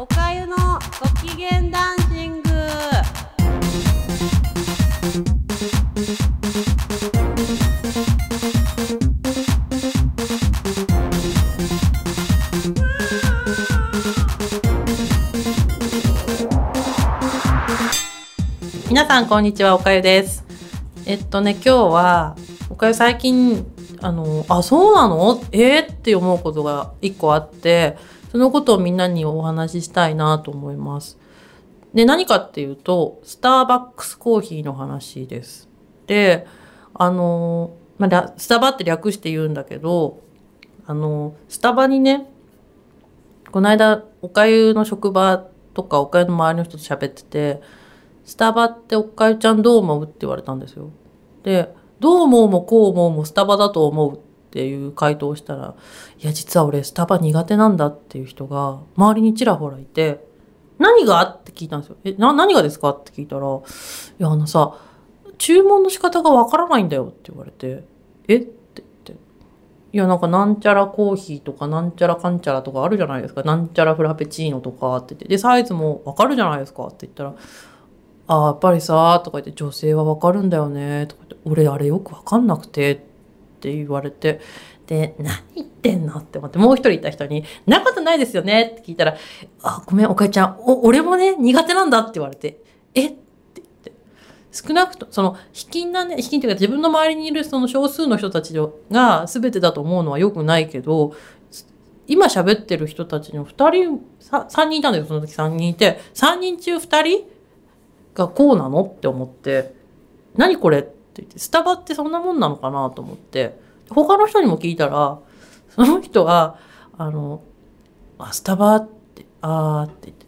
おかゆのご機嫌ダンシング。皆さんこんにちはおかゆです。えっとね今日はおかゆ最近あのあそうなの？えー、って思うことが一個あってそのことをみんなにお話ししたいなと思います。で何かっていうとスターバックスコーヒーの話です。であのまあ、スタバって略して言うんだけどあのスタバにねこの間おかゆの職場とかおかゆの周りの人と喋っててスタバっておかゆちゃんどう思う？って言われたんですよ。で、どう思うもこう思うもスタバだと思うってっていう回答をしたら、いや、実は俺スタバ苦手なんだっていう人が周りにちらほらいて、何が？って聞いたんですよ。え、な、何がですか？って聞いたら、いや、あのさ、注文の仕方がわからないんだよって言われて、え？って言って。いや、なんかなんちゃらコーヒーとかなんちゃらかんちゃらとかあるじゃないですか。なんちゃらフラペチーノとかって言って。で、サイズもわかるじゃないですかって言ったら、あやっぱりさ、とか言って、女性はわかるんだよね、とか言って、俺あれよくわかんなくて、ってって言われて、で、何言ってんのって思って、もう一人いた人に、なことないですよねって聞いたら、あ、ごめん、おかえちゃん、お、俺もね、苦手なんだって言われて、え？って言って。少なくと、その、卑近なね、卑近っていうか自分の周りにいるその少数の人たちが全てだと思うのは良くないけど、今喋ってる人たちの二人、三人いたんだよ、その時三人いて、三人中二人がこうなのって思って、何これ？て、スタバってそんなもんなのかなと思って、他の人にも聞いたら、その人は、あの、あ、スタバって、あーって言って、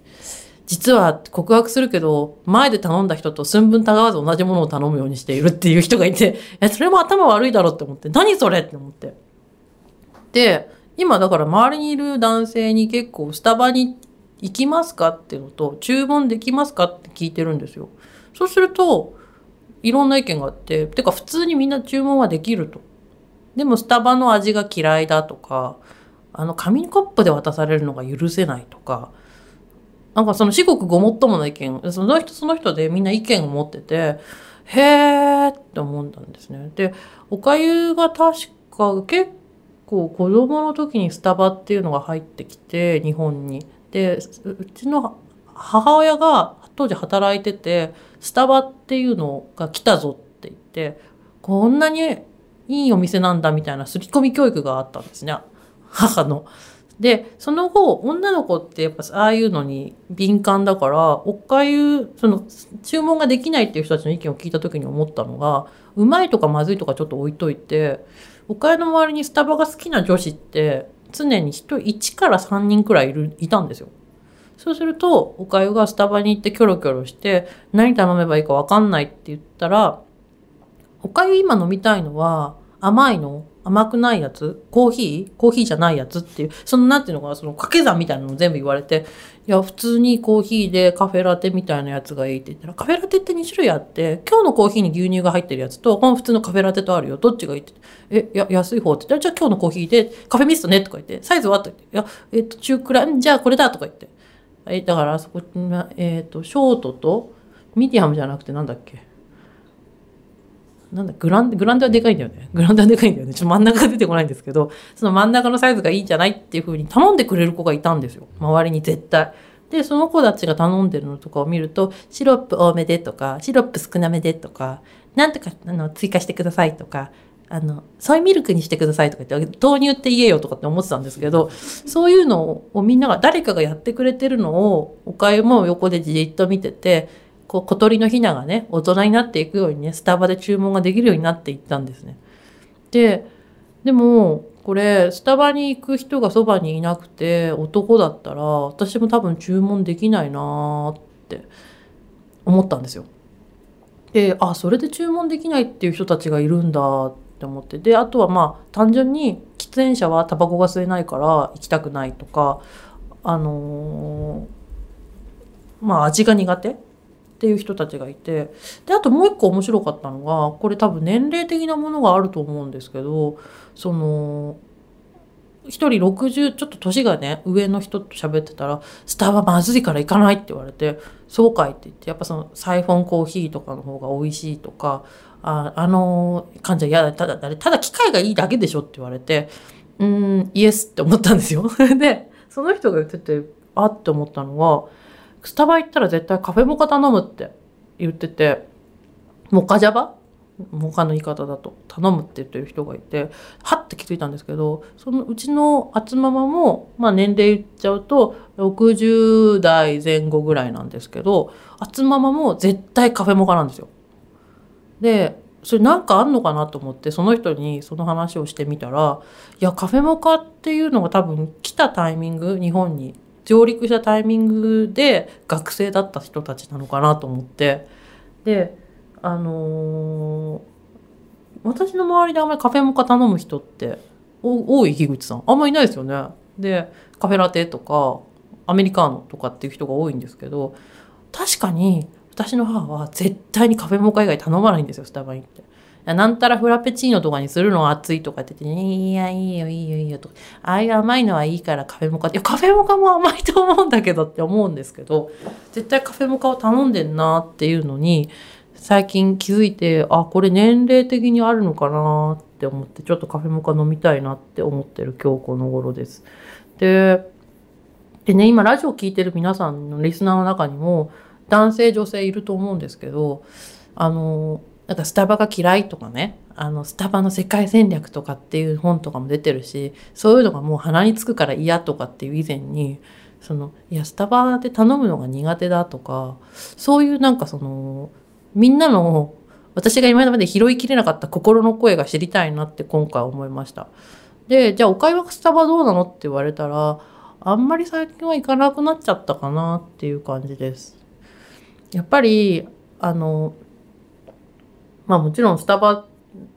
実は告白するけど、前で頼んだ人と寸分たがわず同じものを頼むようにしているっていう人がいて、え、それも頭悪いだろって思って、何それって思って。で、今だから周りにいる男性に結構スタバに行きますかっていうのと、注文できますかって聞いてるんですよ。そうすると、いろんな意見があって、てか普通にみんな注文はできると。でもスタバの味が嫌いだとか、あの紙コップで渡されるのが許せないとか、なんかその至極ごもっともな意見、その人その人でみんな意見を持ってて、へーって思ったんですね。で、おかゆが確か結構子供の時にスタバっていうのが入ってきて、日本に。でうちの母親が当時働いててスタバっていうのが来たぞって言ってこんなにいいお店なんだみたいな刷り込み教育があったんですね母の。でその後女の子ってやっぱああいうのに敏感だからおかゆその注文ができないっていう人たちの意見を聞いた時に思ったのがうまいとかまずいとかちょっと置いといておかゆの周りにスタバが好きな女子って常に人1から3人くらいいるいたんですよ。そうすると、おかゆがスタバに行ってキョロキョロして、何頼めばいいかわかんないって言ったら、おかゆ今飲みたいのは、甘いの？甘くないやつ？コーヒー？コーヒーじゃないやつっていう、そのなんていうのかな、その掛け算みたいなの全部言われて、いや、普通にコーヒーでカフェラテみたいなやつがいいって言ったら、カフェラテって2種類あって、今日のコーヒーに牛乳が入ってるやつと、この普通のカフェラテとあるよ。どっちがいいって。え、いや、安い方って言ったら、じゃあ今日のコーヒーでカフェミストねとか言って、サイズはって言って、いや、えっ、と、中くらい、じゃあこれだとか言って。え、だからあそこ、えっ、と、ショートと、ミディアムじゃなくてなんだっけ？なんだ、グラン、グランドはでかいんだよね。グランドはでかいんだよね。ちょっと真ん中が出てこないんですけど、その真ん中のサイズがいいんじゃないっていう風に頼んでくれる子がいたんですよ。周りに絶対。で、その子たちが頼んでるのとかを見ると、シロップ多めでとか、シロップ少なめでとか、なんとか、あの、追加してくださいとか、あの、ソイミルクにしてくださいとか言って、豆乳って言えよとかって思ってたんですけど、そういうのをみんなが、誰かがやってくれてるのを、おかゆも横でじっと見てて、こう小鳥のヒナがね、大人になっていくようにね、スタバで注文ができるようになっていったんですね。で、でも、これ、スタバに行く人がそばにいなくて、男だったら、私も多分注文できないなーって思ったんですよ。で、あ、それで注文できないっていう人たちがいるんだって思って。で、あとはまあ、単純に喫煙者はタバコが吸えないから行きたくないとか、あのー、まあ、味が苦手っていう人たちがいてであともう一個面白かったのがこれ多分年齢的なものがあると思うんですけどその一人60ちょっと年がね上の人と喋ってたら「スタバまずいから行かない」って言われて「そうかい」って言ってやっぱそのサイフォンコーヒーとかの方が美味しいとかああの感じは嫌だ。ただただ機械がいいだけでしょって言われてうんイエスって思ったんですよ。でその人が言っててあって思ったのはスタバ行ったら絶対カフェモカ頼むって言っててモカジャバ他の言い方だと頼むって言ってる人がいてはって気づいたんですけどそのうちのあつママも、まあ、年齢言っちゃうと60代前後ぐらいなんですけどあつママも絶対カフェモカなんですよ。でそれなんかあんのかなと思ってその人にその話をしてみたらいやカフェモカっていうのが多分来たタイミング日本に上陸したタイミングで学生だった人たちなのかなと思ってであのー、私の周りであんまりカフェモカ頼む人って多い樋口さんあんまりいないですよね。でカフェラテとかアメリカーノとかっていう人が多いんですけど確かに私の母は絶対にカフェモカ以外頼まないんですよスタバに行って。なんたらフラペチーノとかにするのは熱いとかって言って、いや、いいよ、いいよ、いいよとか、ああいう甘いのはいいからカフェモカって、いや、カフェモカも甘いと思うんだけどって思うんですけど、絶対カフェモカを頼んでんなっていうのに、最近気づいて、あ、これ年齢的にあるのかなって思って、ちょっとカフェモカ飲みたいなって思ってる今日この頃です。で、でね、今ラジオ聴いてる皆さんのリスナーの中にも、男性女性いると思うんですけど、あの、なんかスタバが嫌いとかね、あの、スタバの世界戦略とかっていう本とかも出てるし、そういうのがもう鼻につくから嫌とかっていう以前に、その、いや、スタバで頼むのが苦手だとか、そういうなんかその、みんなの私が今まで拾いきれなかった心の声が知りたいなって今回思いました。で、じゃあお買い物スタバどうなのって言われたら、あんまり最近は行かなくなっちゃったかなっていう感じです。やっぱり、あの、まあもちろんスタバっ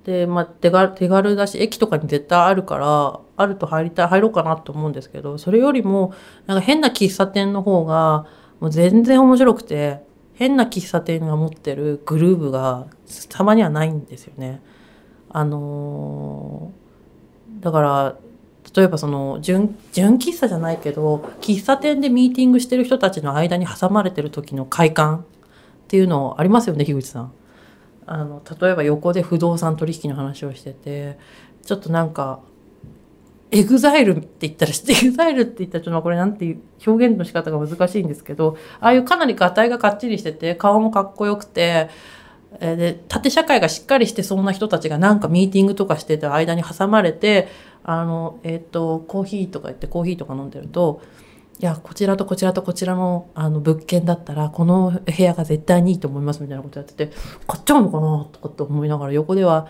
て、まあ手軽手軽だし、駅とかに絶対あるから、あると入りたい、入ろうかなと思うんですけど、それよりも、なんか変な喫茶店の方が、もう全然面白くて、変な喫茶店が持ってるグルーブがたまにはないんですよね。あのー、だから例えばその純純喫茶じゃないけど喫茶店でミーティングしてる人たちの間に挟まれてる時の快感っていうのありますよね樋口さん。あの例えば横で不動産取引の話をしててちょっとなんかエグザイルって言ったら、エグザイルって言ったら、ちょっとこれなんていう表現の仕方が難しいんですけど、ああいうかなりガタイがかっちりしてて、顔もかっこよくて、で、縦社会がしっかりしてそうな人たちがなんかミーティングとかしてた間に挟まれて、あの、えっ、ー、と、コーヒーとか言ってコーヒーとか飲んでると、いや、こちらとこちらとこちらのあの物件だったら、この部屋が絶対にいいと思いますみたいなことやってて、買っちゃうのかなとかって思いながら横では、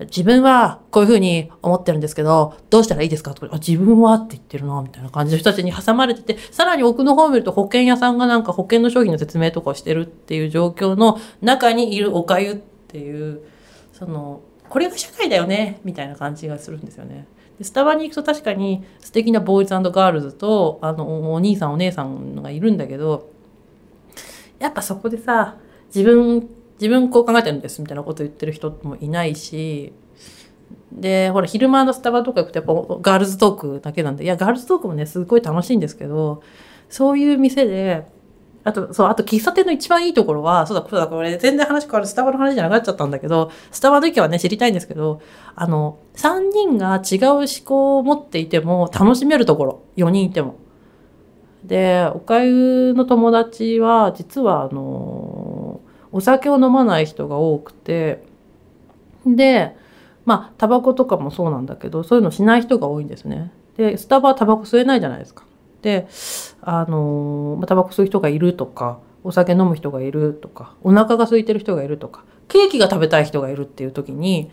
自分はこういうふうに思ってるんですけど、どうしたらいいですか？とか、自分はって言ってるな、みたいな感じの人たちに挟まれてて、さらに奥の方を見ると保険屋さんがなんか保険の商品の説明とかをしてるっていう状況の中にいるおかゆっていう、その、これが社会だよね、みたいな感じがするんですよね。スタバに行くと確かに素敵なボーイズガールズと、あの、お兄さんお姉さんがいるんだけど、やっぱそこでさ、自分自分こう考えてるんですみたいなこと言ってる人もいないし、で、ほら、昼間のスタバとか行くとやっぱガールズトークだけなんで、いや、ガールズトークもね、すごい楽しいんですけど、そういう店で、あと、そう、あと喫茶店の一番いいところは、そうだ、そうだ、これ全然話変わるスタバの話じゃなくなっちゃったんだけど、スタバの意見はね、知りたいんですけど、あの、3人が違う思考を持っていても楽しめるところ、4人いても。で、おかゆの友達は、実はあの、お酒を飲まない人が多くてでまあタバコとかもそうなんだけどそういうのしない人が多いんですね。でスタバはタバコ吸えないじゃないですか。であのタバコ吸う人がいるとかお酒飲む人がいるとかお腹が空いてる人がいるとかケーキが食べたい人がいるっていう時に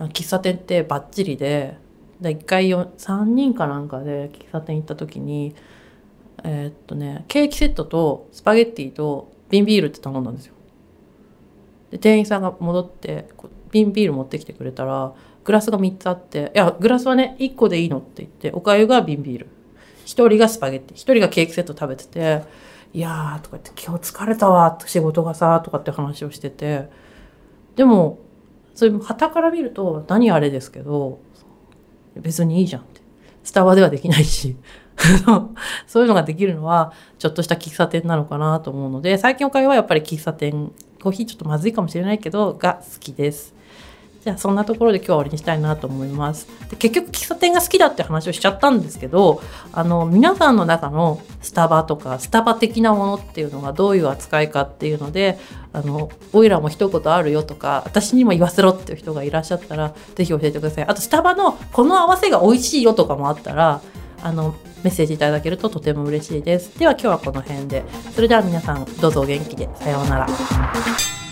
喫茶店ってバッチリでで1回3人かなんかで喫茶店行った時にえー、っとねケーキセットとスパゲッティと瓶ビールって頼んだんですよ。で店員さんが戻って瓶ビール持ってきてくれたらグラスが3つあって「いやグラスはね1個でいいの」って言っておかゆが瓶ビール。1人がスパゲッティ。1人がケーキセット食べてて「いやー」とか言って「今日疲れたわ」仕事がさとかって話をしてて。でもそれ旗から見ると何あれですけど別にいいじゃんって。スタバではできないし。そういうのができるのはちょっとした喫茶店なのかなと思うので最近おかゆはやっぱり喫茶店コーヒーちょっとまずいかもしれないけどが好きです。じゃあそんなところで今日は終わりにしたいなと思います。で結局喫茶店が好きだって話をしちゃったんですけどあの皆さんの中のスタバとかスタバ的なものっていうのがどういう扱いかっていうのであのおいらも一言あるよとか私にも言わせろっていう人がいらっしゃったらぜひ教えてください。あとスタバのこの合わせが美味しいよとかもあったらあのメッセージいただけるととても嬉しいです。では今日はこの辺で。それでは皆さんどうぞお元気で。さようなら。